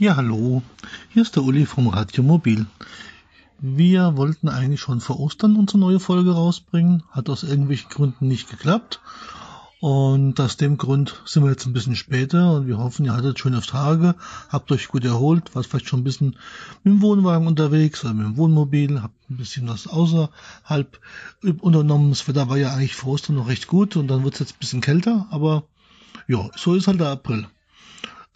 Ja, hallo. Hier ist der Uli vom Radio Mobil. Wir wollten eigentlich schon vor Ostern unsere neue Folge rausbringen, hat aus irgendwelchen Gründen nicht geklappt. Und aus dem Grund sind wir jetzt ein bisschen später und wir hoffen, ihr hattet schöne Tage, habt euch gut erholt, wart vielleicht schon ein bisschen mit dem Wohnwagen unterwegs oder mit dem Wohnmobil, habt ein bisschen was außerhalb unternommen. Das Wetter war ja eigentlich vor Ostern noch recht gut und dann wird es jetzt ein bisschen kälter, aber ja, so ist halt der April.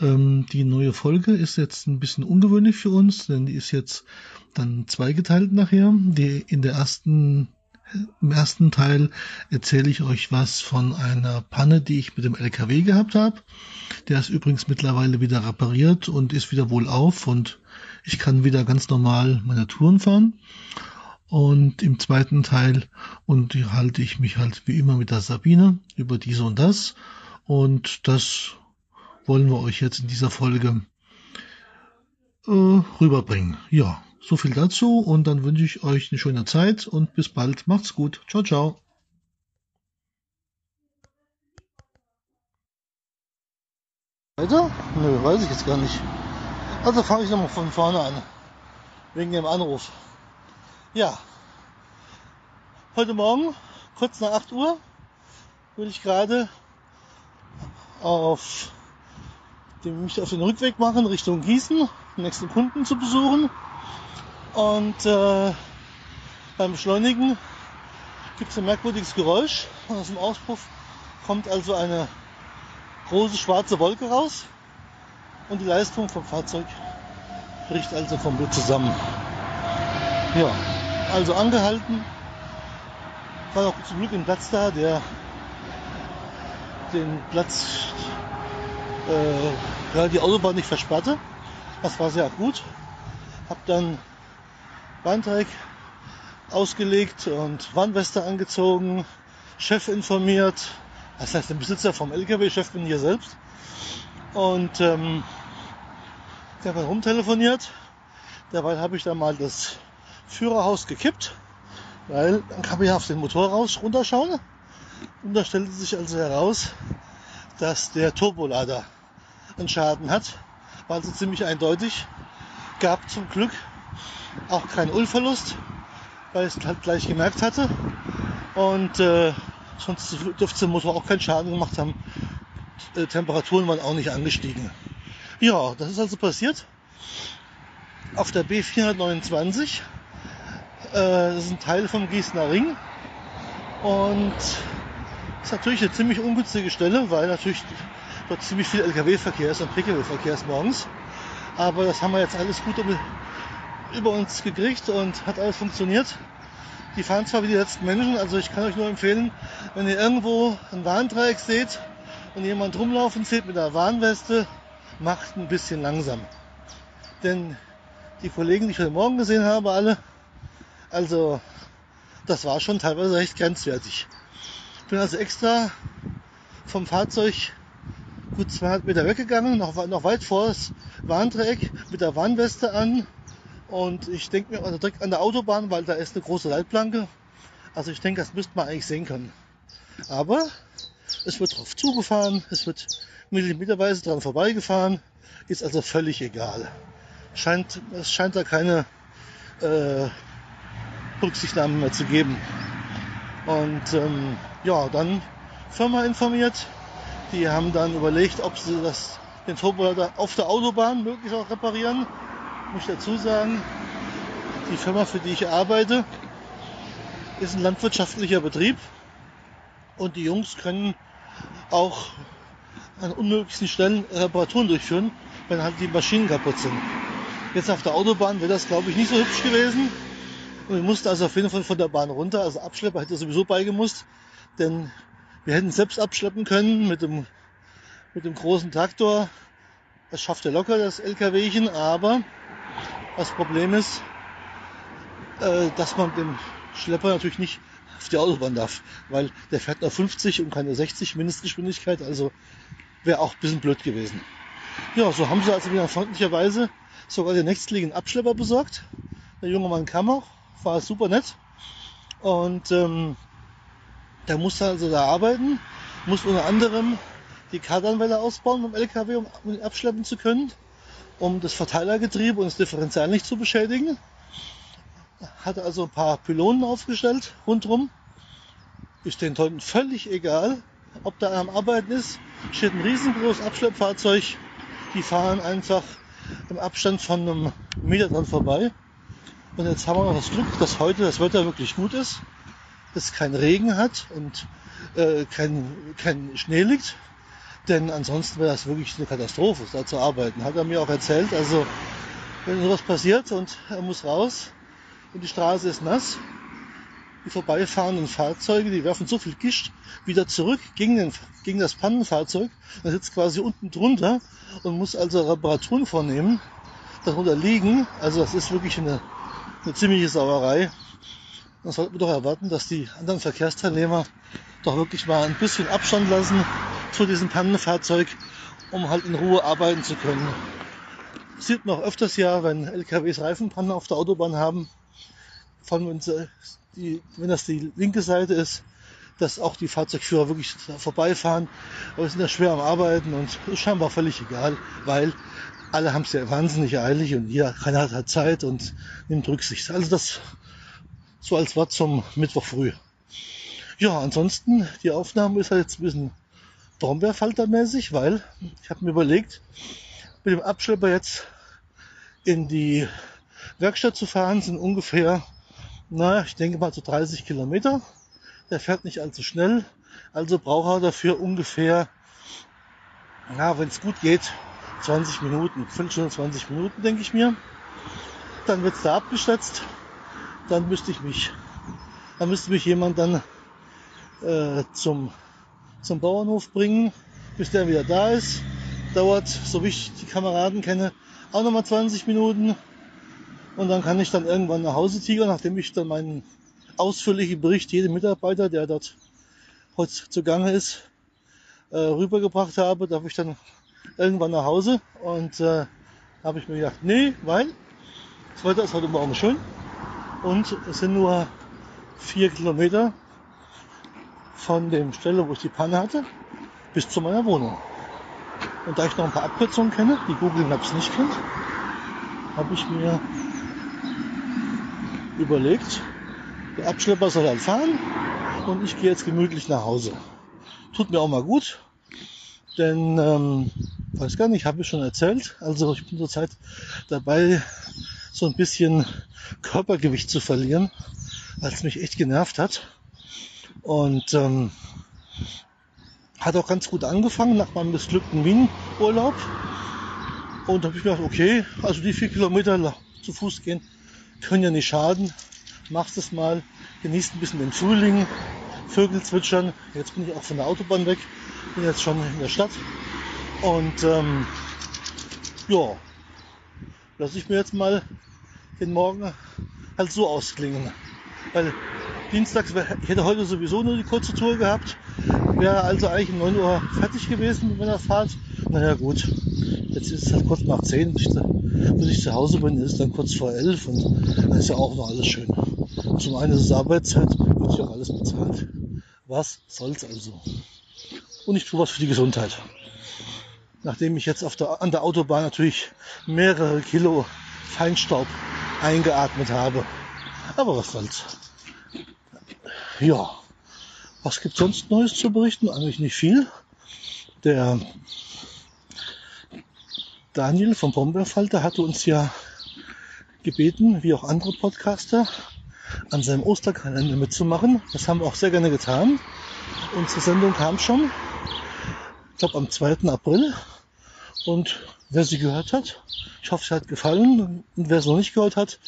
Ähm, die neue Folge ist jetzt ein bisschen ungewöhnlich für uns, denn die ist jetzt dann zweigeteilt nachher. Die in der ersten im ersten Teil erzähle ich euch was von einer Panne, die ich mit dem LKW gehabt habe. Der ist übrigens mittlerweile wieder repariert und ist wieder wohlauf und ich kann wieder ganz normal meine Touren fahren. Und im zweiten Teil unterhalte ich mich halt wie immer mit der Sabine über dies und das. Und das wollen wir euch jetzt in dieser Folge äh, rüberbringen. Ja, so viel dazu und dann wünsche ich euch eine schöne Zeit und bis bald. Macht's gut. Ciao, ciao. Weiter? Nö, weiß ich jetzt gar nicht. Also fange ich nochmal von vorne an. Wegen dem Anruf. Ja. Heute Morgen, kurz nach 8 Uhr, will ich gerade auf mich auf den Rückweg machen Richtung Gießen, den nächsten Kunden zu besuchen. Und äh, beim Beschleunigen gibt es ein merkwürdiges Geräusch. Und aus dem Auspuff kommt also eine große schwarze Wolke raus. Und die Leistung vom Fahrzeug bricht also komplett zusammen. Ja, also angehalten. War auch zum Glück ein Platz da, der den Platz äh, ja, die Autobahn nicht versperrte. Das war sehr gut. Hab dann Bahnteig ausgelegt und Warnweste angezogen, Chef informiert, das heißt den Besitzer vom LKW, Chef bin hier selbst. Und ähm, der hat rumtelefoniert. Dabei habe ich dann mal das Führerhaus gekippt, weil dann kann man ja auf den Motor raus runterschauen. Und da stellte sich also heraus, dass der Turbolader einen Schaden hat. War also ziemlich eindeutig. Gab zum Glück auch keinen Ölverlust, weil ich es halt gleich gemerkt hatte. Und äh, sonst dürfte der Motor auch keinen Schaden gemacht haben. Äh, Temperaturen waren auch nicht angestiegen. Ja, das ist also passiert. Auf der B429. Äh, das ist ein Teil vom Gießener Ring. Und ist natürlich eine ziemlich ungünstige Stelle, weil natürlich dort ziemlich viel LKW-Verkehr ist und Pkw-Verkehr ist morgens. Aber das haben wir jetzt alles gut über uns gekriegt und hat alles funktioniert. Die fahren zwar wie die letzten Menschen, also ich kann euch nur empfehlen, wenn ihr irgendwo ein Warndreieck seht und jemand rumlaufen seht mit einer Warnweste, macht ein bisschen langsam. Denn die Kollegen, die ich heute Morgen gesehen habe, alle, also das war schon teilweise recht grenzwertig bin also extra vom Fahrzeug gut 200 Meter weggegangen, noch, noch weit vor das Warndreieck mit der Warnweste an. Und ich denke mir, also direkt an der Autobahn, weil da ist eine große Leitplanke. Also ich denke, das müsste man eigentlich sehen können. Aber es wird drauf zugefahren, es wird millimeterweise dran vorbeigefahren, ist also völlig egal. Scheint, es scheint da keine äh, Rücksichtnahme mehr zu geben. Und ähm, ja, dann Firma informiert. Die haben dann überlegt, ob sie das, den Turbolader auf der Autobahn möglichst auch reparieren. Muss ich dazu sagen, die Firma, für die ich arbeite, ist ein landwirtschaftlicher Betrieb. Und die Jungs können auch an unmöglichsten Stellen Reparaturen durchführen, wenn halt die Maschinen kaputt sind. Jetzt auf der Autobahn wäre das, glaube ich, nicht so hübsch gewesen. Und wir mussten also auf jeden Fall von der Bahn runter. Also Abschlepper hätte sowieso beigemusst. Denn wir hätten selbst abschleppen können mit dem, mit dem großen Traktor. Das schafft er locker, das LKWchen. Aber das Problem ist, äh, dass man den Schlepper natürlich nicht auf die Autobahn darf. Weil der fährt nur 50 und keine 60 Mindestgeschwindigkeit. Also wäre auch ein bisschen blöd gewesen. Ja, so haben sie also wieder freundlicherweise sogar den nächstliegenden Abschlepper besorgt. Der junge Mann kam auch, war super nett. Und ähm, der musste also da arbeiten, muss unter anderem die Kardanwelle ausbauen beim LKW, um ihn abschleppen zu können. um das Verteilergetriebe und das Differential nicht zu beschädigen. Hatte also ein paar Pylonen aufgestellt rundrum. Ist den Leuten völlig egal, ob da einer am Arbeiten ist. Steht ein riesengroßes Abschleppfahrzeug. Die fahren einfach im Abstand von einem Meter dran vorbei. Und jetzt haben wir noch das Glück, dass heute das Wetter wirklich gut ist, dass kein Regen hat und äh, kein, kein Schnee liegt. Denn ansonsten wäre das wirklich eine Katastrophe, da zu arbeiten. Hat er mir auch erzählt. Also wenn sowas passiert und er muss raus und die Straße ist nass, die vorbeifahrenden Fahrzeuge, die werfen so viel Gischt wieder zurück gegen, den, gegen das Pannenfahrzeug. Er sitzt quasi unten drunter und muss also Reparaturen vornehmen, darunter liegen. Also das ist wirklich eine, eine ziemliche Sauerei. Man sollte doch erwarten, dass die anderen Verkehrsteilnehmer doch wirklich mal ein bisschen Abstand lassen zu diesem Pannenfahrzeug, um halt in Ruhe arbeiten zu können. Das sieht man auch öfters ja, wenn LKWs Reifenpannen auf der Autobahn haben, vor allem wenn, die, wenn das die linke Seite ist, dass auch die Fahrzeugführer wirklich vorbeifahren. Aber sind ja schwer am Arbeiten und ist scheinbar völlig egal, weil alle haben es ja wahnsinnig eilig und jeder, keiner hat Zeit und nimmt Rücksicht. Also das so als Wort zum Mittwoch früh. Ja, ansonsten, die Aufnahme ist halt jetzt ein bisschen Brombeerfaltermäßig, weil ich habe mir überlegt, mit dem Abschlepper jetzt in die Werkstatt zu fahren, sind ungefähr, naja, ich denke mal so 30 Kilometer. Der fährt nicht allzu schnell, also braucht er dafür ungefähr, na, wenn es gut geht, 20 Minuten, Viertelstunde, 20 Minuten, denke ich mir. Dann wird es da abgeschätzt, dann müsste ich mich, dann müsste mich jemand dann äh, zum zum Bauernhof bringen, bis der wieder da ist. Dauert, so wie ich die Kameraden kenne, auch nochmal 20 Minuten. Und dann kann ich dann irgendwann nach Hause tigern, nachdem ich dann meinen ausführlichen Bericht jedem Mitarbeiter, der dort heute zugange ist, äh, rübergebracht habe, darf ich dann irgendwann nach Hause. Und äh, habe ich mir gedacht, nee, weil das Wetter ist heute Morgen schön und es sind nur vier Kilometer von dem Stelle, wo ich die Panne hatte, bis zu meiner Wohnung. Und da ich noch ein paar Abkürzungen kenne, die Google Maps nicht kennt, habe ich mir überlegt, der Abschlepper soll dann fahren und ich gehe jetzt gemütlich nach Hause. Tut mir auch mal gut, denn ähm, weiß gar nicht, habe ich schon erzählt. Also ich bin zurzeit dabei, so ein bisschen Körpergewicht zu verlieren, weil es mich echt genervt hat. Und ähm, hat auch ganz gut angefangen nach meinem missglückten Wien-Urlaub. Und habe ich gedacht, okay, also die vier Kilometer zu Fuß gehen können ja nicht schaden. Machst es mal, genießt ein bisschen den Frühling, Vögel zwitschern. Jetzt bin ich auch von der Autobahn weg, bin jetzt schon in der Stadt. Und ähm, ja, lasse ich mir jetzt mal den Morgen halt so ausklingen. Weil Dienstags, ich hätte heute sowieso nur die kurze Tour gehabt, wäre also eigentlich um 9 Uhr fertig gewesen mit meiner Fahrt. Naja gut, jetzt ist es halt kurz nach 10, bis ich zu Hause bin, ist es dann kurz vor 11 und dann ist ja auch noch alles schön. Zum einen ist es Arbeitszeit, wird ja auch alles bezahlt. Was soll's also? Und ich tue was für die Gesundheit. Nachdem ich jetzt der, an der Autobahn natürlich mehrere Kilo Feinstaub eingeatmet habe. Aber was soll's. Ja, was gibt sonst Neues zu berichten? Eigentlich nicht viel. Der Daniel vom Brombeerfalter hatte uns ja gebeten, wie auch andere Podcaster, an seinem Osterkalender mitzumachen. Das haben wir auch sehr gerne getan. Unsere Sendung kam schon, ich glaube am 2. April. Und wer sie gehört hat, ich hoffe, es hat gefallen. Und wer es noch nicht gehört hat,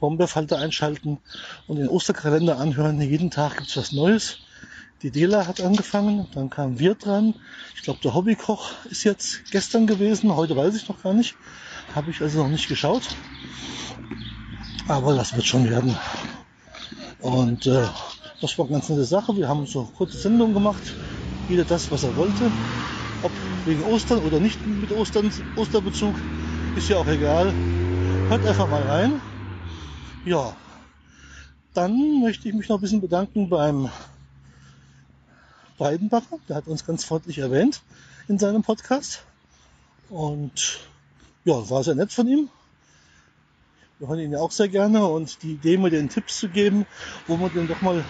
Bomberfalter einschalten und den Osterkalender anhören. Jeden Tag gibt es was Neues. Die Dela hat angefangen, dann kamen wir dran. Ich glaube, der Hobbykoch ist jetzt gestern gewesen, heute weiß ich noch gar nicht. Habe ich also noch nicht geschaut. Aber das wird schon werden. Und äh, das war eine ganz nette Sache. Wir haben so kurze Sendungen gemacht. Jeder das, was er wollte. Ob wegen Ostern oder nicht mit Ostern, Osterbezug, ist ja auch egal. Hört einfach mal rein. Ja, dann möchte ich mich noch ein bisschen bedanken beim Weidenbacher. Der hat uns ganz freundlich erwähnt in seinem Podcast. Und ja, war sehr nett von ihm. Wir hören ihn ja auch sehr gerne und die Idee, mir den Tipps zu geben, wo man denn doch mal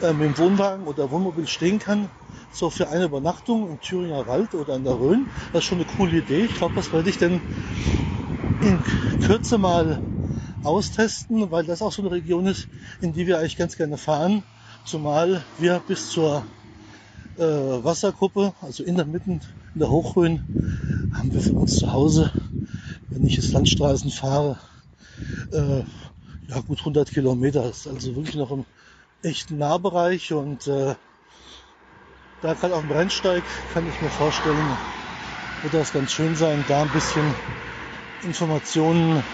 äh, mit dem Wohnwagen oder Wohnmobil stehen kann, so für eine Übernachtung im Thüringer Wald oder in der Rhön, das ist schon eine coole Idee. Ich glaube, das werde ich dann in Kürze mal austesten, weil das auch so eine Region ist, in die wir eigentlich ganz gerne fahren, zumal wir bis zur äh, Wasserkuppe, also in der Mitte in der Hochrhön, haben wir für uns zu Hause, wenn ich jetzt Landstraßen fahre, äh, ja gut 100 Kilometer. Ist also wirklich noch im echten Nahbereich und äh, da gerade auf dem Rennsteig kann ich mir vorstellen, wird das ganz schön sein, da ein bisschen Informationen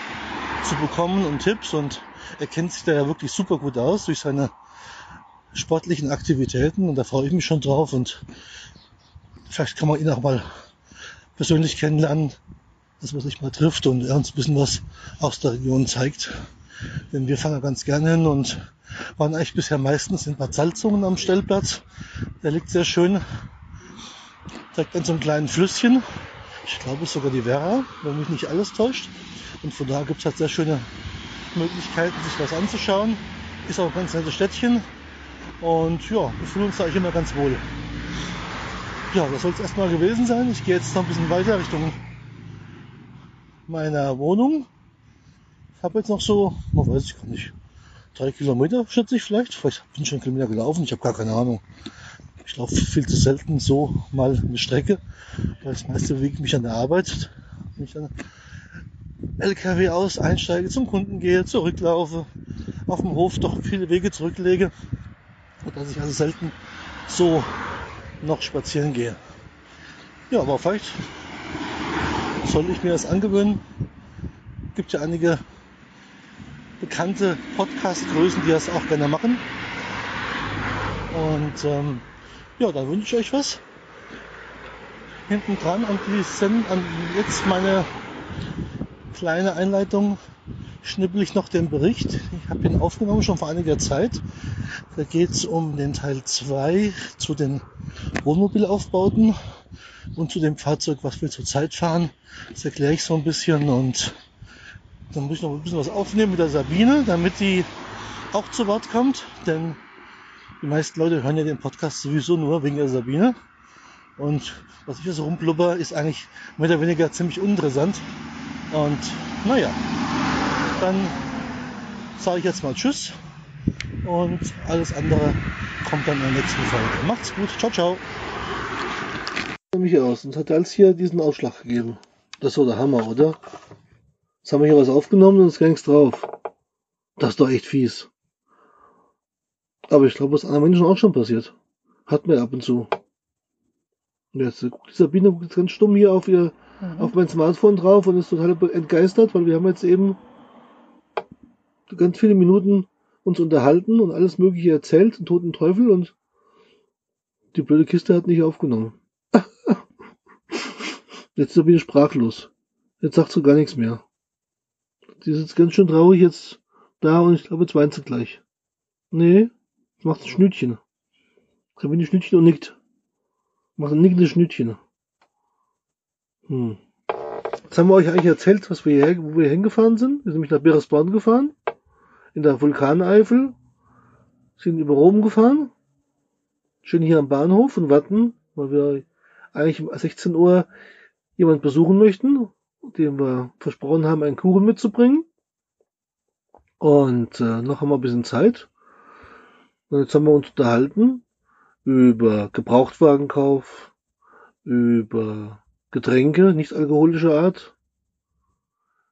zu bekommen und Tipps und er kennt sich da ja wirklich super gut aus durch seine sportlichen Aktivitäten und da freue ich mich schon drauf und vielleicht kann man ihn auch mal persönlich kennenlernen, dass man sich mal trifft und er uns ein bisschen was aus der Region zeigt. Denn wir fahren ja ganz gerne hin und waren eigentlich bisher meistens in Bad Salzungen am Stellplatz. Der liegt sehr schön direkt an so einem kleinen Flüsschen. Ich glaube, es ist sogar die Werra, wenn mich nicht alles täuscht. Und von da gibt es halt sehr schöne Möglichkeiten, sich das anzuschauen. Ist auch ein ganz nettes Städtchen. Und ja, wir fühlen uns da eigentlich immer ganz wohl. Ja, das soll es erstmal gewesen sein. Ich gehe jetzt noch ein bisschen weiter Richtung meiner Wohnung. Habe jetzt noch so, man weiß ich gar nicht, drei Kilometer schätze ich vielleicht. Vielleicht bin ich schon Kilometer gelaufen, ich habe gar keine Ahnung. Ich laufe viel zu selten so mal eine Strecke, weil das meiste bewegt mich an der Arbeit. Wenn ich dann LKW aus, einsteige, zum Kunden gehe, zurücklaufe, auf dem Hof doch viele Wege zurücklege, dass ich also selten so noch spazieren gehe. Ja, aber vielleicht soll ich mir das angewöhnen. Gibt ja einige bekannte Podcast-Größen, die das auch gerne machen. Und ähm, ja, dann wünsche ich euch was. Hinten dran an, die an jetzt meine kleine Einleitung schnippel ich noch den Bericht. Ich habe ihn aufgenommen schon vor einiger Zeit. Da geht es um den Teil 2 zu den Wohnmobilaufbauten und zu dem Fahrzeug, was wir zurzeit fahren. Das erkläre ich so ein bisschen und dann muss ich noch ein bisschen was aufnehmen mit der Sabine, damit die auch zu Wort kommt, denn die meisten Leute hören ja den Podcast sowieso nur wegen der Sabine. Und was ich hier so rumblubber, ist eigentlich mehr oder weniger ziemlich uninteressant. Und naja, dann sage ich jetzt mal Tschüss und alles andere kommt dann in der nächsten Folge. Macht's gut, ciao, ciao. Mich aus und hat alles hier diesen Ausschlag gegeben. Das war der Hammer, oder? Jetzt haben wir hier was aufgenommen und es ging's drauf. Das ist doch echt fies. Aber ich glaube, was anderen Menschen auch schon passiert. Hat mir ab und zu. Und jetzt guckt die Sabine guckt jetzt ganz stumm hier auf ihr, mhm. auf mein Smartphone drauf und ist total entgeistert, weil wir haben jetzt eben ganz viele Minuten uns unterhalten und alles Mögliche erzählt, den toten Teufel und die blöde Kiste hat nicht aufgenommen. jetzt ist Sabine sprachlos. Jetzt sagt sie gar nichts mehr. Die ist jetzt ganz schön traurig jetzt da und ich glaube, jetzt weint sie gleich. Nee, macht ein Schnütchen. Sabine Schnütchen und nickt. Macht ein nickendes Schnütchen. Hm. Jetzt haben wir euch eigentlich erzählt, was wir hier, wo wir hingefahren sind. Wir sind nämlich nach Beresborn gefahren. In der Vulkaneifel. Sind über Rom gefahren. Schön hier am Bahnhof und warten, weil wir eigentlich um 16 Uhr jemand besuchen möchten, dem wir versprochen haben, einen Kuchen mitzubringen. Und äh, noch haben wir ein bisschen Zeit. Und jetzt haben wir uns unterhalten über Gebrauchtwagenkauf, über Getränke, nicht alkoholischer Art,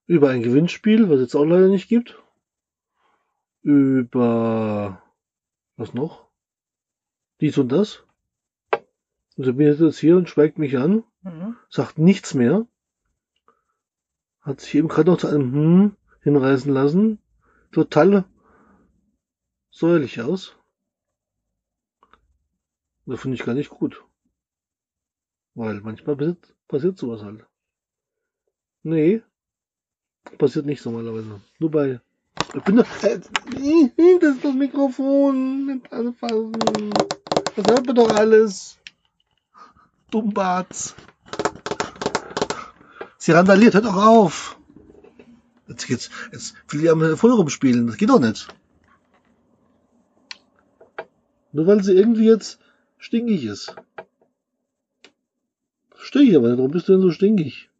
über ein Gewinnspiel, was es jetzt auch leider nicht gibt, über was noch? Dies und das. Und bin ich jetzt hier und schweigt mich an, mhm. sagt nichts mehr, hat sich eben gerade noch zu einem Hm hinreißen lassen, total säuerlich aus. Das finde ich gar nicht gut. Weil manchmal passiert, passiert sowas halt. Nee, passiert nicht normalerweise. Nur bei. Ich bin doch. Äh, das ist das Mikrofon. Nicht anfassen. Das hört man doch alles. Dummbarts. Sie randaliert, hört doch auf. Jetzt, jetzt, jetzt will die am Telefon rumspielen. Das geht doch nicht. Nur weil sie irgendwie jetzt stinkig ist. Verstehe ich aber nicht. Warum bist du denn so stinkig?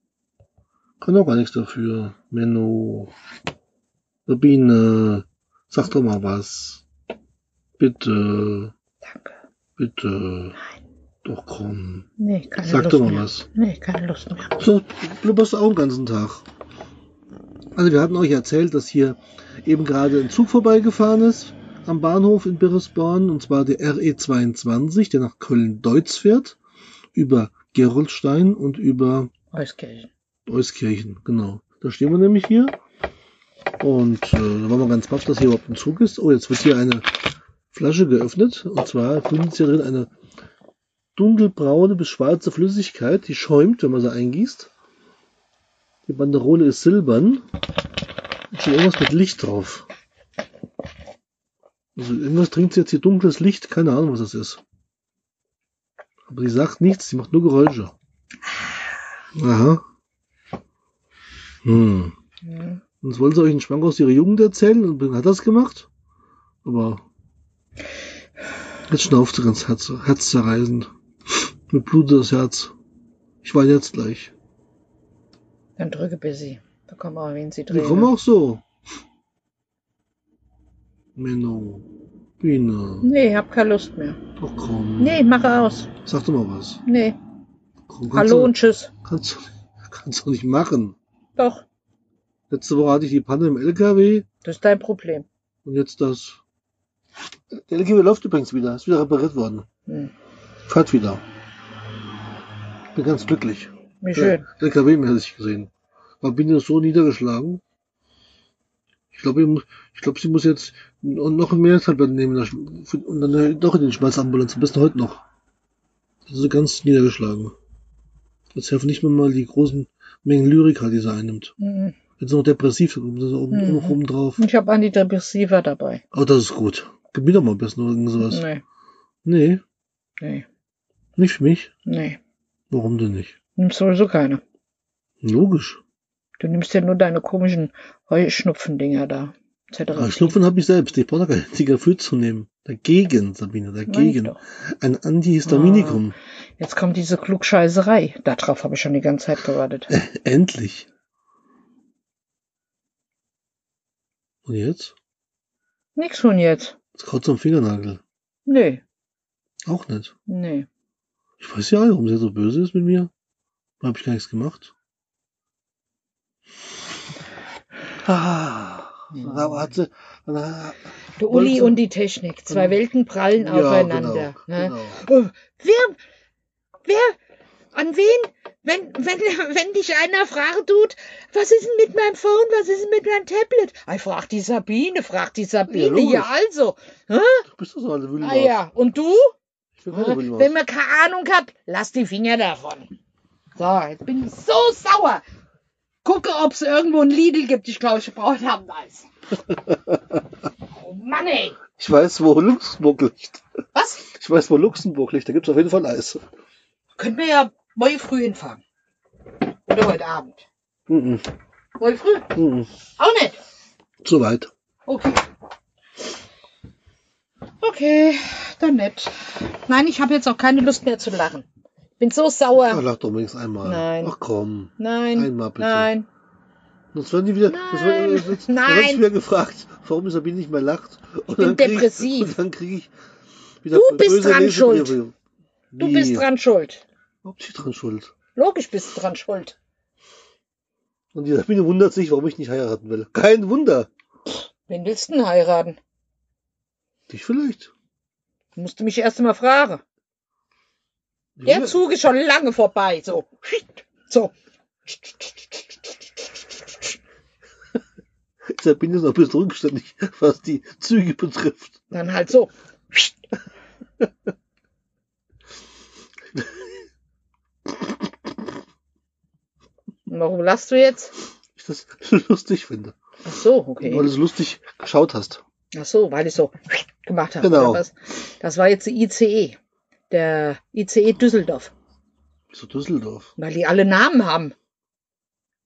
Kann doch gar nichts dafür. Menno. Sabine. Sag doch mal was. Bitte. Danke. Bitte. Nein. Doch komm. Nee, keine Sag Lust doch mal mehr. was. Nee, keine Lust mehr. So blubberst du auch den ganzen Tag. Also wir hatten euch erzählt, dass hier eben gerade ein Zug vorbeigefahren ist am Bahnhof in Birresborn, und zwar der RE22, der nach Köln-Deutz fährt, über Gerolstein und über Euskirchen. Euskirchen, genau. Da stehen wir nämlich hier. Und äh, da waren wir ganz baff, dass hier überhaupt ein Zug ist. Oh, jetzt wird hier eine Flasche geöffnet. Und zwar findet sich hier drin eine dunkelbraune bis schwarze Flüssigkeit, die schäumt, wenn man sie eingießt. Die Banderole ist silbern. Und schon irgendwas mit Licht drauf. Also irgendwas trinkt sie jetzt hier dunkles Licht, keine Ahnung, was das ist. Aber sie sagt nichts, sie macht nur Geräusche. Aha. Hm. Und jetzt wollen sie euch einen Schwank aus ihrer Jugend erzählen und hat das gemacht. Aber jetzt schnauft sie ganz Herz, herzzerreißend. Mit Blut das Herz. Ich weine jetzt gleich. Dann drücke Busy. Da kommen wir, wen sie Wir drehen. kommen auch so. Menno. Biene. Nee, hab keine Lust mehr. Doch komm. Nee, mache aus. Sag doch mal was. Nee. Komm, Hallo du, und tschüss. kannst, du, kannst du nicht machen. Doch, Letzte Woche hatte ich die Panne im LKW das ist dein Problem. und jetzt das. Der LKW läuft übrigens wieder. Ist wieder repariert worden. Hm. Fährt wieder. Bin ganz glücklich. Wie schön. LKW-mäßig gesehen. Aber bin ich so niedergeschlagen. Ich glaube, ich, ich glaube, sie muss jetzt noch mehr Tabletten nehmen und dann doch in den Schmerzambulanz. Am besten heute noch. Das ist ganz niedergeschlagen. Jetzt helfen nicht mehr mal die großen Mengen Lyrika, die sie einnimmt. Mhm. Jetzt noch depressiv, ist oben, Mhm. noch oben drauf. Ich habe Antidepressiva dabei. Oh, das ist gut. Gib mir doch mal am besten noch irgend sowas. Nee, Nee, nee, nicht für mich. nee. Warum denn nicht? Nimmst sowieso keine. Logisch. Du nimmst ja nur deine komischen Heuschnupfendinger da. etc. Schnupfen habe ich selbst. Ich brauche kein Tigafür zu nehmen. Dagegen, Sabine, dagegen. Ein Antihistaminikum. Jetzt kommt diese Klugscheißerei. Darauf habe ich schon die ganze Zeit gewartet. Endlich. Und jetzt? Nix von jetzt. Jetzt kaut am Fingernagel. Nee, Auch nicht. nee. Ich weiß ja, warum sie so böse ist mit mir. Da habe ich gar nichts gemacht. Ah, aber hat sie, na, Der Uli Wollte- und die Technik. Zwei Welten prallen ja, aufeinander. Genau, ne? genau. Oh, wer, wer, an wen, wenn, wenn, wenn dich einer fragen tut, was ist denn mit meinem Phone, was ist denn mit meinem Tablet? Ich frag die Sabine, frag die Sabine, logisch. ja, also. Hä? Du bist doch so eine Wühlmaus. Ah ja, und du? Wenn man keine Ahnung hat, lass die Finger davon. So, jetzt bin ich so sauer. Gucke, ob es irgendwo ein Lidl gibt. Ich glaube, ich brauche ein Eis. oh Mann, ey. Ich weiß, wo Luxemburg liegt. Was? Ich weiß, wo Luxemburg liegt. Da gibt's auf jeden Fall Eis. Können wir ja morgen früh hinfahren. Oder heute Abend. Mhm. Morgen früh? Mhm. Auch nicht. Zu weit. Okay. Okay, dann nicht. Nein, ich habe jetzt auch keine Lust mehr zu lachen. Bin so Ja, sauer. lach doch wenigstens einmal. Nein. Ach komm. Nein. Einmal bitte. Nein. Sonst werden die wieder, Nein. wird, das wird, Nein. Wird wieder gefragt, warum Sabine nicht mehr lacht. Und bin dann krieg depressiv. Ich, und dann kriege ich wieder Du bist dran schuld. Du bist dran schuld. Ob sie dran schuld? Logisch bist du dran schuld. Und die Sabine wundert sich, warum ich nicht heiraten will. Kein Wunder. Wen willst du denn heiraten? Dich vielleicht. Du musst mich erst mal fragen. Ich Der Zug ist schon lange vorbei. So. So. Sabine ist noch ein bisschen rückständig, was die Züge betrifft. Dann halt so. Warum lachst du jetzt? Ich das lustig finde. Ach so, Weil okay. du es lustig geschaut hast. Ach so, weil ich so gemacht habe. Genau. Das war jetzt die ICE. Der ICE Düsseldorf. Wieso Düsseldorf? Weil die alle Namen haben.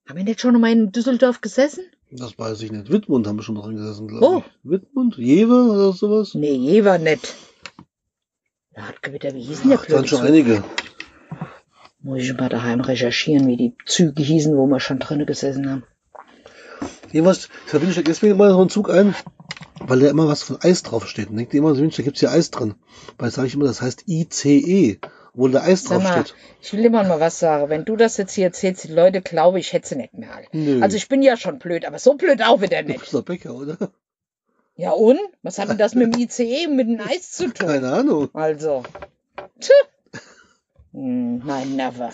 Haben wir nicht schon mal in Düsseldorf gesessen? Das weiß ich nicht. Wittmund haben wir schon mal drin gesessen, glaube Oh. ich. Wittmund? Jewe oder sowas? Nee, je war nicht. Hartgewitter, wie hießen der Ach, dann schon Zug? einige. Muss ich mal daheim recherchieren, wie die Züge hießen, wo wir schon drinnen gesessen haben. Jedenfalls, da bin ich deswegen immer so einen Zug ein, weil da immer was von Eis draufsteht. Und denkt ihr immer, Mensch, da gibt's hier Eis drin. Weil sage ich immer, das heißt ICE, wo da Eis Sag mal, draufsteht. ich will immer mal was sagen. Wenn du das jetzt hier erzählst, die Leute glauben, ich hätte sie nicht mehr alle. Nö. Also ich bin ja schon blöd, aber so blöd auch wieder Du nicht. bist doch Bäcker, oder? Ja und? Was hat denn das mit dem ICE, mit dem Eis zu tun? Keine Ahnung. Also. Tch. Hm, Nein, never.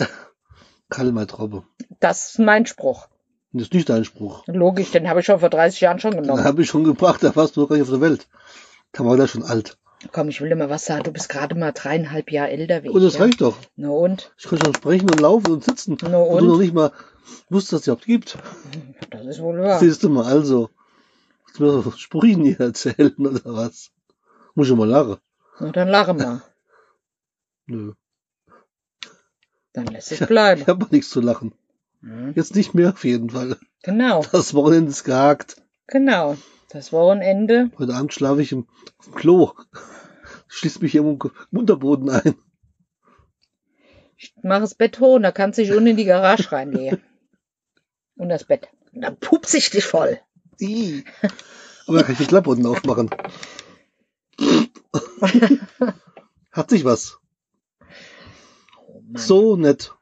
Kalmar-Traube. Das ist mein Spruch. Das ist nicht dein Spruch. Logisch, den habe ich schon vor 30 Jahren schon Den genommen. habe ich schon gebracht, da warst du noch gar nicht auf der Welt. Da war da schon alt. Komm, ich will dir mal was sagen. Du bist gerade mal dreieinhalb Jahre älter wie Und Oh, das ich. Ja? reicht doch. Na und? Ich kann schon sprechen und laufen und sitzen. Na Und du noch und? nicht mal wusstest, dass es überhaupt gibt. Das ist wohl wahr. Siehst du mal, also. Willst du mir so Sprüchen hier erzählen oder was? Muss ich mal lachen. Na, dann lache mal. Nö. Dann lässt es bleiben. Ich habe nichts zu lachen. Hm. Jetzt nicht mehr auf jeden Fall. Genau, Das Wochenende ist gehakt. genau. Das Wochenende. Heute Abend schlafe ich im Klo. Schließt mich hier im Unterboden ein. Ich mache das Bett hoch und da kannst du dich unten in die Garage reinlegen. Und das Bett. Und dann pupse ich dich voll. Aber da kann ich die Klappe unten aufmachen. Hat sich was. Oh. So nett.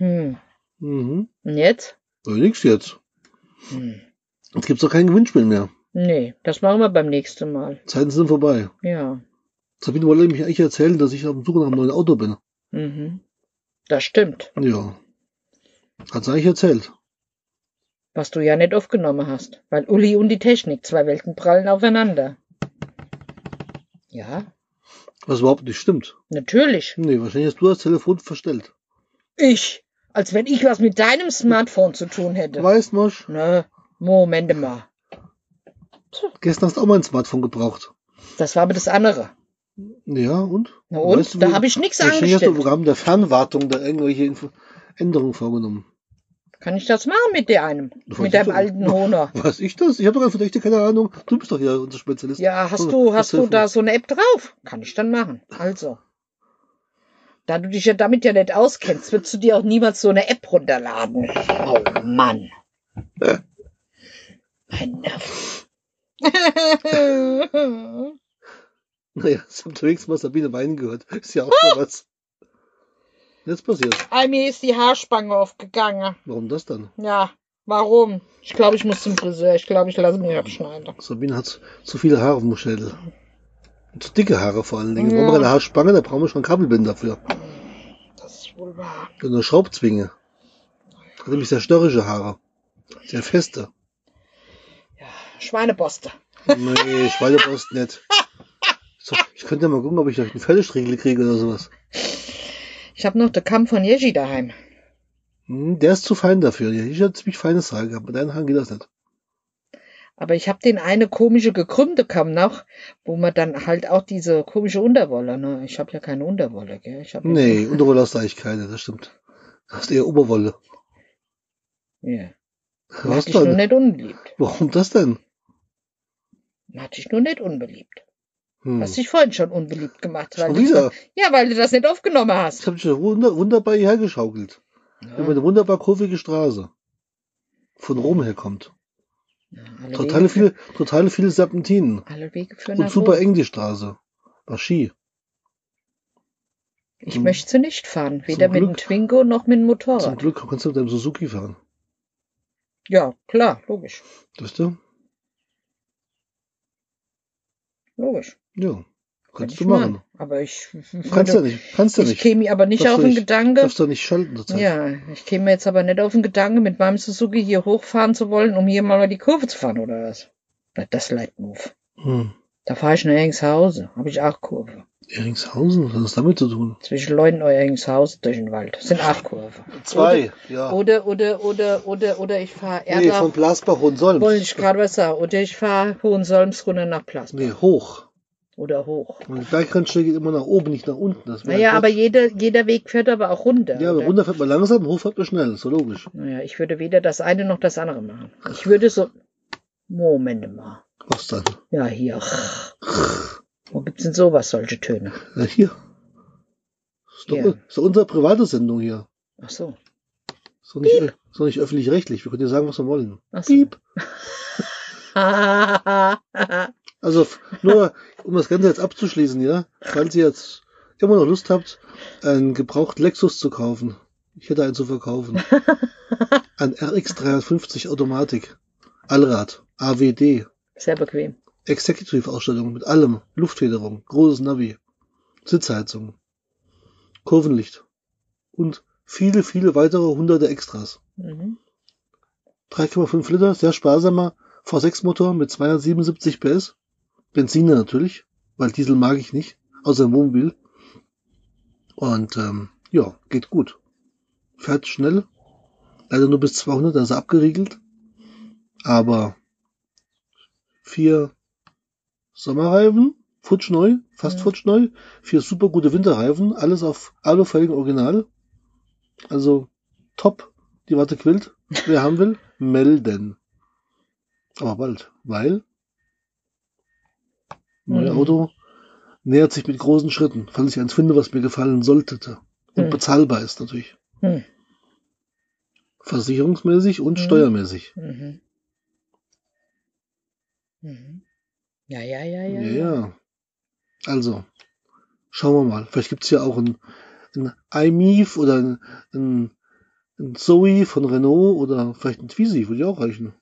Hm. Mhm. Und jetzt? So, nix jetzt. Hm. Jetzt gibt's doch kein Gewinnspiel mehr. Nee, das machen wir beim nächsten Mal. Zeiten sind vorbei. Ja. Sabine wollte mich eigentlich erzählen, dass ich auf der Suche nach einem neuen Auto bin. Mhm. Das stimmt. Ja. Hat sie eigentlich erzählt. Was du ja nicht aufgenommen hast. Weil Uli und die Technik, zwei Welten prallen aufeinander. Ja, Was überhaupt nicht stimmt. natürlich. Nee, wahrscheinlich hast du das Telefon verstellt. Ich. Als wenn ich was mit deinem Smartphone zu tun hätte. Weißt Mosch, Ne, Moment mal. gestern hast du auch mein Smartphone gebraucht. Das war aber das andere. Ja, und? Na und? Weißt du, da habe ich nichts Wahrscheinlich hast du im angestellt. Rahmen der Fernwartung da irgendwelche Info Änderungen vorgenommen. Kann ich das machen mit dir einem? Weiß Mit deinem doch. alten Honor? Weiß ich das? Ich habe doch einfach echt keine Ahnung. Du bist doch hier unser Spezialist. Ja, hast du, hast du da so eine App drauf? Kann ich dann machen. Also. Da du dich ja damit ja nicht auskennst, würdest du dir auch niemals so eine App runterladen. Oh Mann. Ein Nerv. Naja, ich habe unterwegs mal Sabine weinen gehört. Ist ja auch so was. Jetzt passiert. Ah, mir ist die Haarspange aufgegangen. Warum das dann? Ja, warum? Ich glaube, ich muss zum Friseur. Ich glaube, ich lasse mich abschneiden. Sabine hat zu viele Haare auf dem Schädel. Zu dicke Haare vor allen Dingen. Ja. Brauchen wir keine Haarspange, da brauchen wir schon einen Kabelbinder dafür. Wohl wahr. Eine Schraubzwinge. Hat nämlich sehr störrische Haare. Sehr feste. Schweineposte. Nee, Schweinepost nicht. So, ich könnte ja mal gucken, ob ich euch einen Pferdestriegel kriege oder sowas. Ich habe noch den Kamm von Yeji daheim. Hm, der ist zu fein dafür. Ich habe ziemlich feines Haar gehabt. Mit deinen Haaren geht das nicht. Aber ich habe den eine komische gekrümmte Kamm noch, wo man dann halt auch diese komische Unterwolle, ne? Ich habe ja keine Unterwolle, gell? Ich hab ja Nee, Unterwolle hast du eigentlich keine, das stimmt. Du hast eher Oberwolle. Ja. Was ich nur nicht unbeliebt. Warum das denn? Hatte ich nur nicht unbeliebt. Hm. Hast dich vorhin schon unbeliebt gemacht. Weil wieder? Ja, weil du das nicht aufgenommen Ich hast. habe dich wunder, wunderbar hierher geschaukelt. Ja, eine wunderbar kurvige Straße. Von Rom herkommt. Alle, Total viele, total viele Serpentinen. alle Wege führen Und nach super Rom. eng die Straße. War Ski. Ich Zum- möchte sie nicht fahren. Weder mit dem. Twingo noch mit dem Zum Motorrad. Glück kannst du mit deinem Suzuki fahren. Ja, klar, logisch. Weißt du? Logisch. Ja. Kannst ich du machen. machen. Aber ich, Kannst du nicht. Kannst du ich nicht. käme aber nicht Darfst auf den nicht. Gedanke. Darfst du nicht schalten zurzeit. Ja, ich käme jetzt aber nicht auf den Gedanke, mit meinem Suzuki hier hochfahren zu wollen, um hier mal die Kurve zu fahren oder was. Na, Das Leitmove. Hm. Da fahre ich nach Eringshausen. Habe ich auch Kurve. Eringshausen, was hat das damit zu tun? Zwischen Leuten und Eringshausen durch den Wald. Das sind acht Kurve. Zwei, ja. Oder, oder, oder, oder, oder ich fahre nee, Erdach. von Blasbach Hohensolms. wollte ich gerade was sagen. Oder ich fahre Hohensolms runter nach Plasberg. Nee, hoch. Oder hoch. Und die Bergrennstrecke geht immer nach oben, nicht nach unten. Das Naja, aber jeder, jeder Weg führt aber auch runter. Ja, aber oder? runter fährt man langsam, hoch fährt man schnell. So logisch. Naja, ich würde weder das eine noch das andere machen. Ich würde so. Moment mal. Was dann? Ja, hier. Wo gibt's denn sowas, solche Töne? Ja, hier. Ist doch, Hier. ist doch unsere private Sendung hier. Ach so. Ist doch nicht, ist doch nicht öffentlich-rechtlich. Wir können dir sagen, was wir wollen. Ach so. Piep. Also nur, um das Ganze jetzt abzuschließen, ja, falls ihr jetzt immer noch Lust habt, einen gebrauchten Lexus zu kaufen. Ich hätte einen zu verkaufen. Ein RX 350 Automatik. Allrad. AWD. Sehr bequem. Executive-Ausstattung mit allem. Luftfederung. Großes Navi. Sitzheizung. Kurvenlicht. Und viele, viele weitere hunderte Extras. Mhm. 3,5 Liter, sehr sparsamer V6-Motor mit 277 PS. Benziner natürlich, weil Diesel mag ich nicht, außer im Wohnmobil. Und ähm, ja, geht gut. Fährt schnell. Leider nur bis 200, da ist er abgeriegelt. Aber vier Sommerreifen, futschneu, fast Mhm. futschneu. Vier super gute Winterreifen, alles auf Alufelgen Original. Also top, die Warte quillt. Wer haben will, melden. Aber bald, weil neue Mhm. Auto nähert sich mit großen Schritten, falls ich eins finde, was mir gefallen sollte. Und Mhm. bezahlbar ist natürlich. Hm. Versicherungsmäßig und Mhm. steuermäßig. Mhm. Mhm. Ja, ja, ja, ja. Ja. Also, schauen wir mal. Vielleicht gibt's ja auch ein, ein iMIF oder ein, ein, ein Zoe von Renault oder vielleicht ein Twizy, würde ja auch reichen.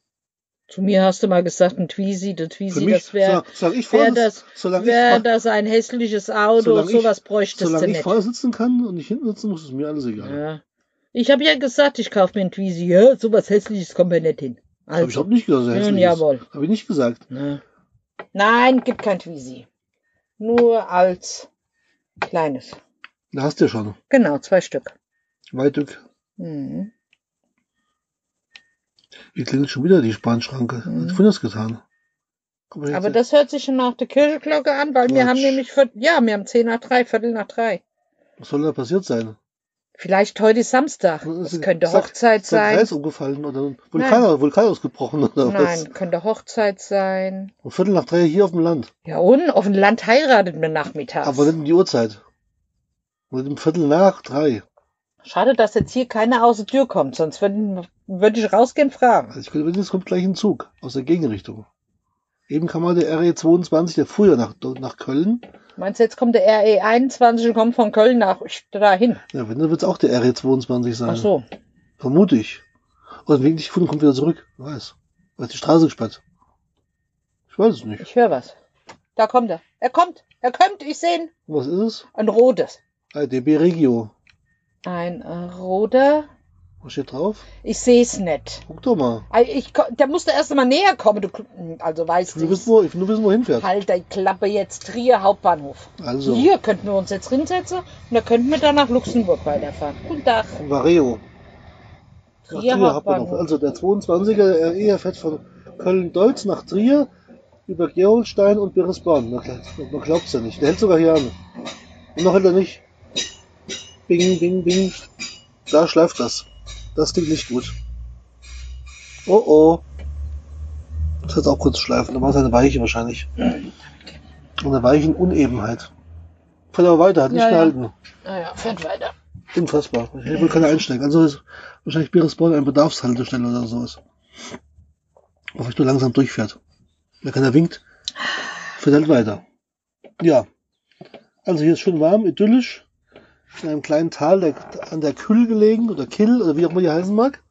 Zu mir hast du mal gesagt, ein Twizy, der Twizy, mich, das wäre ich wär das, solange wär ich, das ein hässliches Auto, Solange ich- sowas bräuchtest solange du ich nicht. vorne sitzen kann und nicht hinten sitzen muss, ist mir alles egal. Ja. Ich habe ja gesagt, ich kaufe mir ein Twizy. Ja, sowas hässliches kommt mir nicht hin. Hab ich Also, überhaupt nicht gesagt, er Nun, jawohl. Habe ich nicht gesagt. ja. Nein, gibt kein Twizy. Nur als kleines. Da hast du ja schon. Genau, zwei Stück. Weitück. Mhm. Hier klingelt schon wieder die Spanschranke. Mhm. Hat das getan. Jetzt- Aber das hört sich schon nach der Kirchenglocke an, weil wir Quatsch. haben nämlich, ja, wir haben zehn nach drei, Viertel nach drei. was soll da passiert sein? Vielleicht heute ist Samstag. Es könnte Sag- Hochzeit der sein. Kreis umgefallen oder Vulkan, Vulkan ausgebrochen oder was? Nein, könnte Hochzeit sein. Um Viertel nach drei hier auf dem Land. Ja, und auf dem Land heiratet man nachmittags. Aber nicht um die Uhrzeit. Und um Viertel nach drei. Schade, dass jetzt hier keiner aus der Tür kommt, sonst würde würd ich rausgehen fragen. Also ich könnte es kommt gleich ein Zug aus der Gegenrichtung. Eben kam mal der RE22, der früher nach, nach Köln. Meinst du, jetzt kommt der RE21 und kommt von Köln nach dahin? Ja, wenn, dann wird es auch der RE22 sein. Ach so. Vermute ich. Oder wegen nicht gefunden, kommt wieder zurück. Wer weiß. Ist die Straße gesperrt. Ich weiß es nicht. Ich höre was. Da kommt er. Er kommt. Er kommt. Ich sehe ihn. Was ist es? Ein rotes. Ah, DB Regio. Ein äh, roter. Was steht drauf? Ich sehe es nicht. Guck doch mal. Ah, Ich, der musste erst mal näher kommen. Du, also weißt du. wissen, wo, ich will nur wissen, wo er hinfährt. Halt die Klappe jetzt. Trier Hauptbahnhof. Also, Hier könnten wir uns jetzt hinsetzen und da könnten wir dann nach Luxemburg weiterfahren. Guten Tag. Vareo. Trier Trier Hauptbahnhof. Hauptbahnhof. Also der 22er der RE fährt von Köln-Deutz nach Trier über Gerolstein und Beresborn. Man, man glaubt's ja nicht. Der hält sogar hier an. Und noch hält er nicht. Bing, bing, bing. Da schleift das. Das klingt nicht gut. Oh oh. Das hat auch kurz schleifen. Da war es eine Weiche wahrscheinlich. Eine weichen Unebenheit. Fährt aber weiter, hat nicht Ja, ja. gehalten. Naja, fährt weiter. Unfassbar. Hier will keiner einsteigen. Also ist wahrscheinlich Beresborn eine Bedarfshaltestelle oder sowas. Wo vielleicht nur langsam durchfährt. Wenn keiner winkt, fährt halt weiter. Ja. Also hier ist schön warm, idyllisch. In einem kleinen Tal der, an der Kühl gelegen oder Kill oder wie auch immer die heißen mag.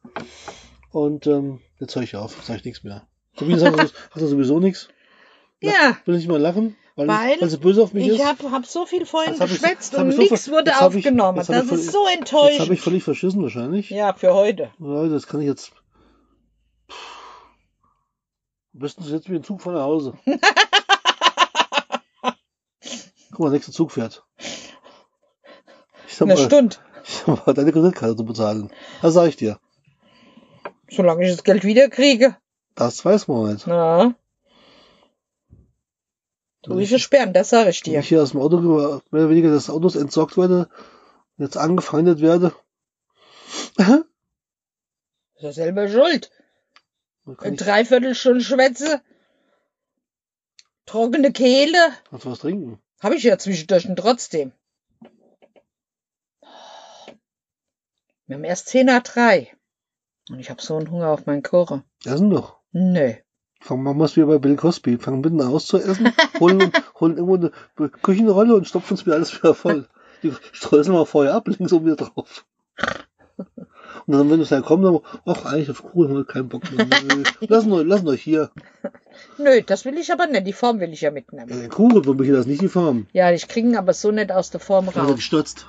Und ähm, jetzt höre ich auf, jetzt sage ich nichts mehr. Sabine sagt, hast du sowieso nichts. Ja, Will nicht mal lachen, weil, Weil weil sie böse auf mich ich ist. habe hab so viel vorhin ich- geschwätzt und ich so nichts wurde ich- aufgenommen. Das ich voll- ist so Jetzt habe ich enttäuschend. völlig verschissen wahrscheinlich. Ja, für heute. Ja, das kann ich jetzt. Am besten setzen wir den Zug von nach Hause. Guck mal, der nächste Zug fährt. Ich hab, Eine mal, Stunde. ich hab mal deine Kreditkarte zu bezahlen. Das sag ich dir. Solange ich das Geld wieder kriege. Das weiß man nicht. Na. Tu ich sperren, das sage ich Wenn dir. ich hier aus dem Auto mehr oder weniger des Autos entsorgt werde, jetzt angefeindet werde, Ist ja selber schuld. Eine Dreiviertelstunde Schwätze. Trockene Kehle. noch was trinken. Habe ich ja zwischendurch trotzdem. Wir haben erst 10 nach 3. Und ich habe so einen Hunger auf meinen Kuchen. Essen doch. Nö. Fangen wir mal wie bei Bill Cosby. Fangen mitten an auszuessen, holen, holen irgendwo eine Küchenrolle und stopfen uns wieder alles wieder voll. Die streuseln wir vorher ab, links oben wieder drauf. Und dann, wenn es dann kommt, dann, ach, eigentlich auf Kuchen haben wir keinen Bock mehr. Lassen euch, lassen euch hier. Nö, das will ich aber nicht. Die Form will ich ja Ja, mitnehmen. den Kuchen, warum ich das nicht die Farm? Ja, ich kriege ihn aber so nicht aus der Form raus. gestürzt.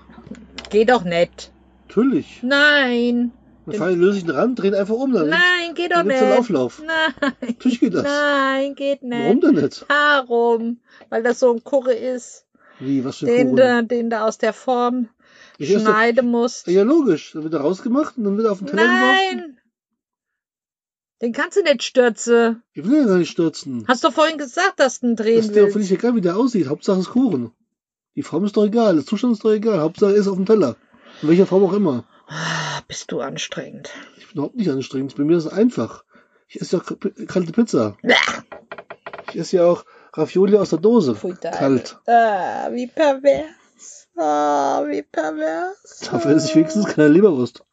Geht doch nicht. Natürlich. Nein. Dann fahren, löse ich den Rand, drehen einfach um. Dann, Nein, geht doch dann nicht. einen Auflauf. Nein. Natürlich geht das. Nein, geht nicht. Warum denn nicht? Warum? Weil das so ein Kuchen ist, Wie, was für ein den Kuchen? du, den du aus der Form Ich doch- schneiden musst. Ja, logisch. Dann wird er rausgemacht und dann wird er auf den Teller geworfen. Nein! Den kannst du nicht stürzen. Ich will ja gar nicht stürzen. Hast du vorhin gesagt, dass du ihn Das drehen ist dir völlig willst. egal, wie der aussieht. Hauptsache ist Kuchen. Die Form ist doch egal, der Zustand ist doch egal. Hauptsache ist auf dem Teller. In welcher Form auch immer. Ah, bist du anstrengend. Ich bin überhaupt nicht anstrengend. Bei mir ist es einfach. Ich esse ja kalte Pizza. Ich esse ja auch Ravioli aus der Dose. Teufel. Kalt. Ah, wie pervers. Ah, wie pervers. Dafür esse ich wenigstens keine Leberwurst.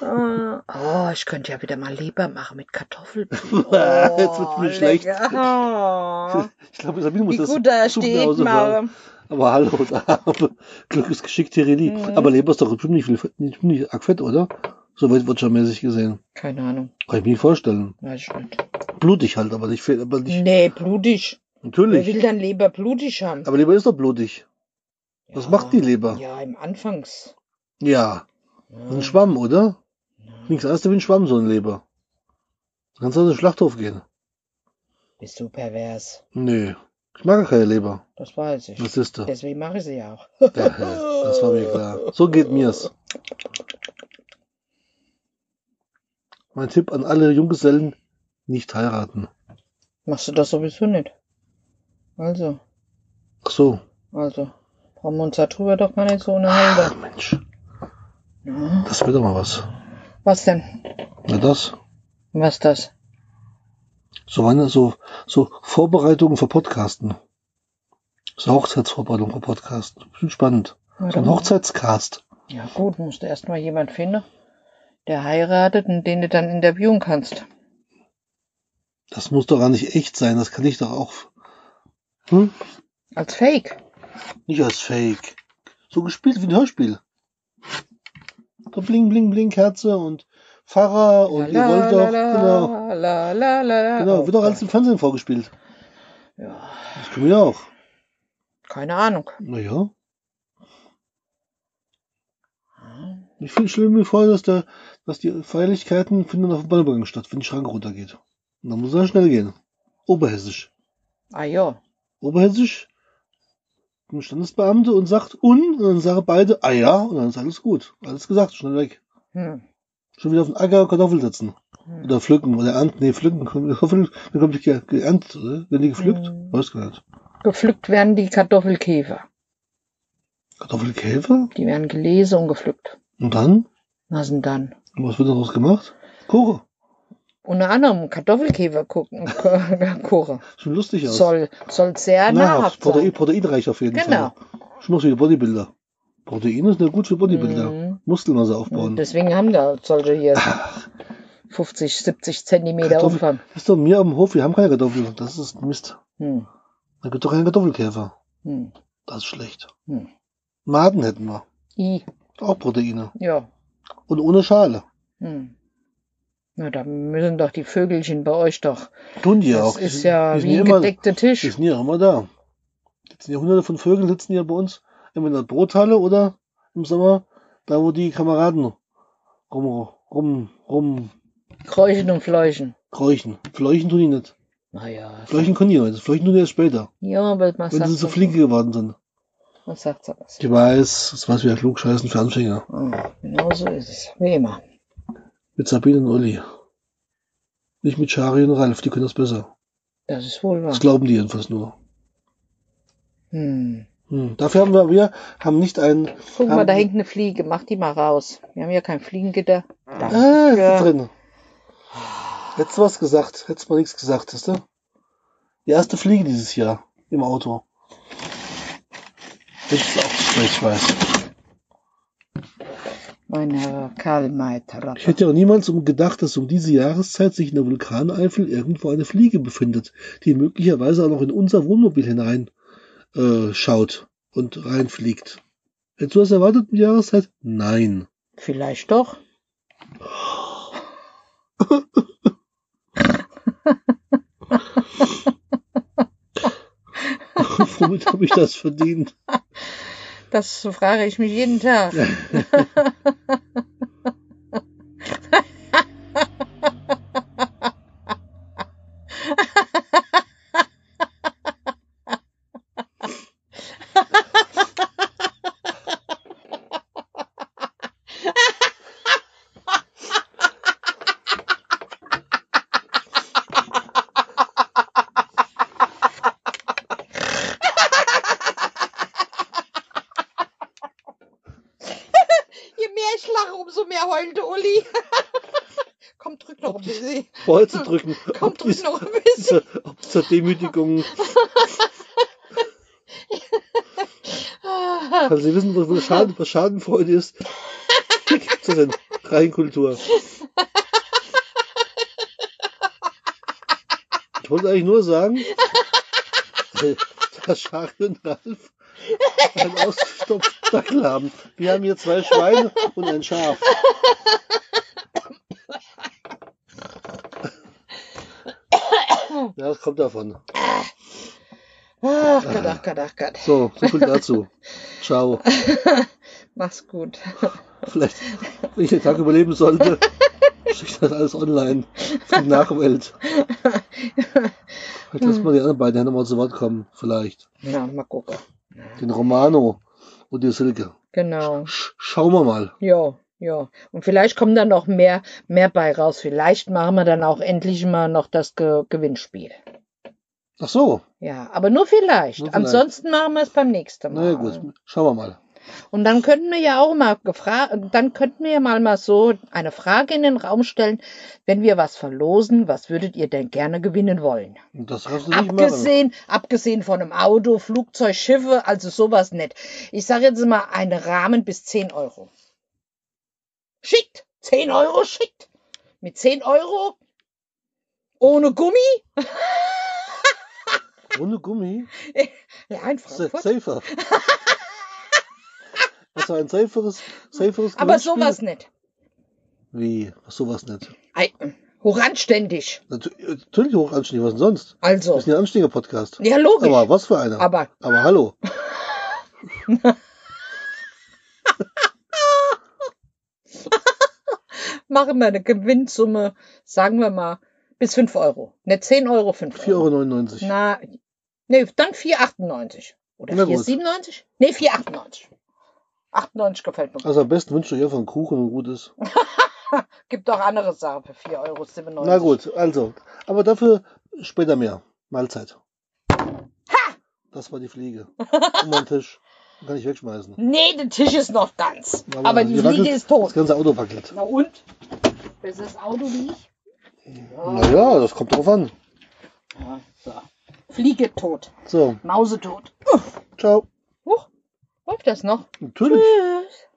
Ah. Oh, ich könnte ja wieder mal Leber machen mit Kartoffelpü. Jetzt wird's mir schlecht. Oh, Ich glaube, Sabine muss wie das gut da steht mal. Aber hallo, Glück ist geschickt, Tireli. Mhm. Aber Leber ist doch bestimmt nicht, viel, nicht, nicht arg fett, oder? So weit wird schon mäßig gesehen. Keine Ahnung, Kann ich mir nicht vorstellen. weiß ich nicht. Blutig halt, aber nicht fett, aber nicht, Nee, blutig. Wer natürlich. will dann Leber blutig haben? Aber Leber ist doch blutig. Was Ja. macht die Leber? Ja, im Anfangs. Ja, Ja. ein Schwamm, oder? Nichts anderes wie ein Schwamm, so eine Leber. Du kannst auf den Schlachthof gehen. Bist du pervers? Nö. Ich mag ja keine Leber. Das weiß ich. Was ist da? Deswegen mache ich sie ja auch. Ja, das war mir klar. So geht mir's. Mein Tipp an alle Junggesellen, nicht heiraten. Machst du das sowieso nicht? Also, Ach so. also. Brauchen wir uns darüber doch gar nicht so unterhalten. Ach Mensch, Ja. das wird doch mal was. Was denn? Na das? Was das? So meine, so, so Vorbereitungen für Podcasten. So Hochzeitsvorbereitung für Podcasten. Bestimmt spannend. So ein. Hochzeitscast. Ja gut, musst du erstmal jemand finden, der heiratet und den du dann interviewen kannst. Das muss doch gar nicht echt sein. Das kann ich doch auch. Hm? Als Fake. Nicht als Fake. So gespielt wie ein Hörspiel. Bling, bling, bling, Kerze und Pfarrer und ihr wollt doch. Genau. la, la, la, Genau, Oh wird doch alles im Fernsehen vorgespielt. Ja, Das können wir ja auch. keine Ahnung. Naja. Ich finde schlimm mir vor, dass, der, dass die Feierlichkeiten finden auf dem Ballbrücken statt, wenn die Schranke runtergeht. Und dann muss er schnell gehen. Oberhessisch. Ah ja. Oberhessisch. Ein Standesbeamte und sagt un, und dann sagen beide, ah ja, und dann ist alles gut. Alles gesagt, schnell weg. Hm. Schon wieder auf den Acker Kartoffel setzen. Hm. Oder pflücken, oder ernten. Nee, pflücken. Kartoffeln, dann kommt die ge geerntet, oder? Werden die gepflückt? Hm. Weiß gar nicht. Gepflückt werden die Kartoffelkäfer. Kartoffelkäfer? Die werden gelesen und gepflückt. Und dann? Was denn dann? Und was wird daraus gemacht? Kuchen. Unter anderem Kartoffelkäfer gucken, Kuchen. Schon lustig aus. Soll, soll sehr nahrhaft Protein, sein. proteinreich auf jeden Genau. Fall. Schon noch Bodybuilder. Protein ist ja gut für Bodybuilder. Mhm. Muskelmasse Und aufbauen. deswegen haben da solche hier 50, 70 Zentimeter Kartoffel- Umfang. Das ist doch mir am Hof, wir haben keine Kartoffeln. Das ist Mist. Hm. Da gibt doch keinen Kartoffelkäfer. Hm. Das ist schlecht. Hm. Maden hätten wir. I. Auch Proteine. Ja. Und ohne Schale. Hm. Na, da müssen doch die Vögelchen bei euch doch. Tun die Das auch. ist Die- ja die sind wie ein immer, gedeckter Die Tisch. sind ja immer da. Sitzen ja hunderte von Vögeln sitzen ja bei uns. Immer in der Brothalle oder im Sommer, da wo die Kameraden rum, rum, rum Kräuchen und Fleuchen. kräuchen. Fleuchen tun die nicht. Naja. Fleuchen können die nicht. Fleuchen tun die erst später. Ja, aber was Wenn sie sie? Fliege geworden sind. Was sagt sie das? Ich weiß, das weiß wieder klugscheißen für Anfänger. Ah, genau so ist es. Wie immer. Mit Sabine und Uli. Nicht mit Shari und Ralf, die können das besser. Das ist wohl wahr. Das glauben die jedenfalls nur. Hm. Hm. Dafür haben wir, wir haben nicht ein. Guck mal, da hängt eine Fliege. Mach die mal raus. Wir haben ja kein Fliegengitter. Da. Ah, ist drin. Hättest du was gesagt? Hättest du mal nichts gesagt, hast du? Die erste Fliege dieses Jahr im Auto. Ist auch ich weiß. Meine Karl May Ich hätte ja auch niemals um gedacht, dass um diese Jahreszeit sich in der Vulkaneifel irgendwo eine Fliege befindet, die möglicherweise auch noch in unser Wohnmobil hinein äh, schaut und reinfliegt. Hättest du das erwartet um die Jahreszeit? Nein. Vielleicht doch. Womit habe ich das verdient? Das frage ich mich jeden Tag. Je mehr ich lache, umso mehr heulte Uli. Komm, drück noch ein zu drücken. Komm, ob dies- noch ein bisschen. Ob es zur Demütigung. Also Sie wissen, wo Schaden, was Schadenfreude ist. Hier gibt's das in Reinkultur. Ich wollte eigentlich nur sagen, dass Schari und Ralf einen ausgestopften Dackel haben. Wir haben hier zwei Schweine und ein Schaf. Ja, das kommt davon. Ach Gott, ach Gott, ach Gott. So, so viel dazu. Ciao. Mach's gut. Vielleicht, wenn ich den Tag überleben sollte, schicke ich das alles online für die Nachwelt. Vielleicht lassen wir die anderen beiden nochmal zu Wort kommen. Vielleicht. Ja, mal gucken. Den Romano und die Silke. Genau. Sch schauen wir mal. Ja, ja. Und vielleicht kommt dann noch mehr, mehr bei raus. Vielleicht machen wir dann auch endlich mal noch das Ge Gewinnspiel. Ach so. Ja, aber nur vielleicht. Nur vielleicht. Ansonsten machen wir es beim nächsten Na Mal. ja, gut. Schauen wir mal. Und dann könnten wir ja auch mal gefragt, dann könnten wir ja mal mal so eine Frage in den Raum stellen, wenn wir was verlosen, was würdet ihr denn gerne gewinnen wollen? Das kannst du nicht machen. Abgesehen, abgesehen von einem Auto, Flugzeug, Schiffe, also sowas nicht. Ich sage jetzt mal einen Rahmen bis 10 Euro. Schickt! 10 Euro schickt! Mit 10 Euro ohne Gummi? Ohne Gummi. Ja, in Sa- Frankfurt. Safer. Was war ein saferes, saferes Aber sowas nicht. Wie? Was sowas nicht? Ei, Hochanständig. Natu natürlich hochanständig, was denn sonst? Das Also. ist ein anständiger Podcast. Ja, logisch. Aber was für einer? Aber Aber hallo. machen wir eine Gewinnsumme, sagen wir mal, bis 5 Euro. Nicht 10 Euro, 5 Euro. 4,99 Euro. Na, nee, dann 4,98. Oder Na gut. 4,97? Nee, 4,98. 98 gefällt mir. Also am besten wünscht euch einfach einen Kuchen und gut ist. Gibt auch andere Sachen für 4,97 Euro. Na gut, also. Aber dafür später mehr. Mahlzeit. Das war die Fliege. Um den Tisch. Kann ich wegschmeißen. Nee, der Tisch ist noch ganz. Aber, die hier Fliege ist tot. Das ganze Auto wackelt. Na und? Ist das Auto wie ich? Naja, das kommt drauf an. Ja, so. Fliege tot. So, Mause tot. ciao. Huch, läuft das noch? Natürlich. Tschüss.